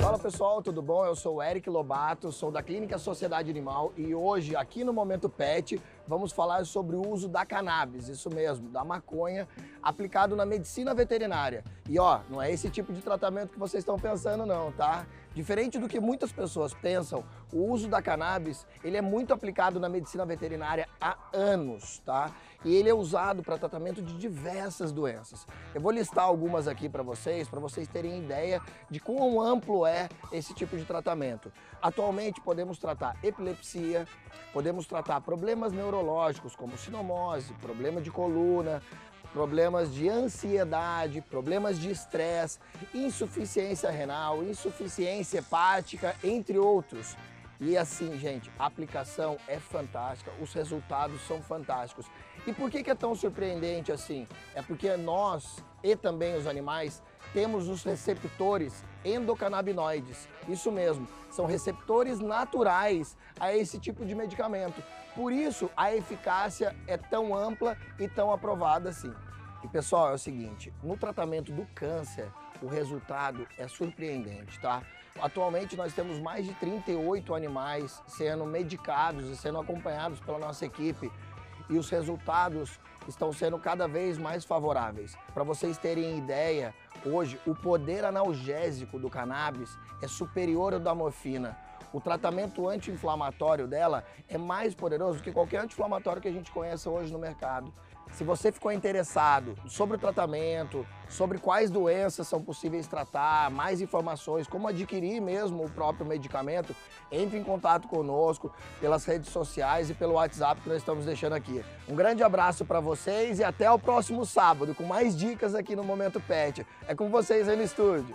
Fala pessoal, tudo bom? Eu sou o Eric Lobato, sou da Clínica Sociedade Animal e hoje, aqui no Momento Pet, vamos falar sobre o uso da cannabis, isso mesmo, da maconha, aplicado na medicina veterinária. E ó, não é esse tipo de tratamento que vocês estão pensando não, tá? Diferente do que muitas pessoas pensam, o uso da cannabis, ele é muito aplicado na medicina veterinária há anos, tá? E ele é usado para tratamento de diversas doenças. Eu vou listar algumas aqui para vocês, para vocês terem ideia de quão amplo é esse tipo de tratamento. Atualmente podemos tratar epilepsia, podemos tratar problemas neurológicos como sinomose, problema de coluna, problemas de ansiedade, problemas de estresse, insuficiência renal, insuficiência hepática, entre outros. E assim, gente, a aplicação é fantástica, os resultados são fantásticos. E por que, que é tão surpreendente assim? É porque nós e também os animais temos os receptores endocannabinoides. Isso mesmo, são receptores naturais a esse tipo de medicamento. Por isso, a eficácia é tão ampla e tão aprovada assim. E pessoal, é o seguinte, no tratamento do câncer, o resultado é surpreendente, tá? Atualmente nós temos mais de 38 animais sendo medicados e sendo acompanhados pela nossa equipe e os resultados estão sendo cada vez mais favoráveis. Para vocês terem ideia, hoje o poder analgésico do cannabis é superior ao da morfina o tratamento anti-inflamatório dela é mais poderoso que qualquer anti-inflamatório que a gente conheça hoje no mercado. Se você ficou interessado sobre o tratamento, sobre quais doenças são possíveis tratar, mais informações, como adquirir mesmo o próprio medicamento, entre em contato conosco pelas redes sociais e pelo WhatsApp que nós estamos deixando aqui. Um grande abraço para vocês e até o próximo sábado com mais dicas aqui no Momento Pet. É com vocês aí no estúdio.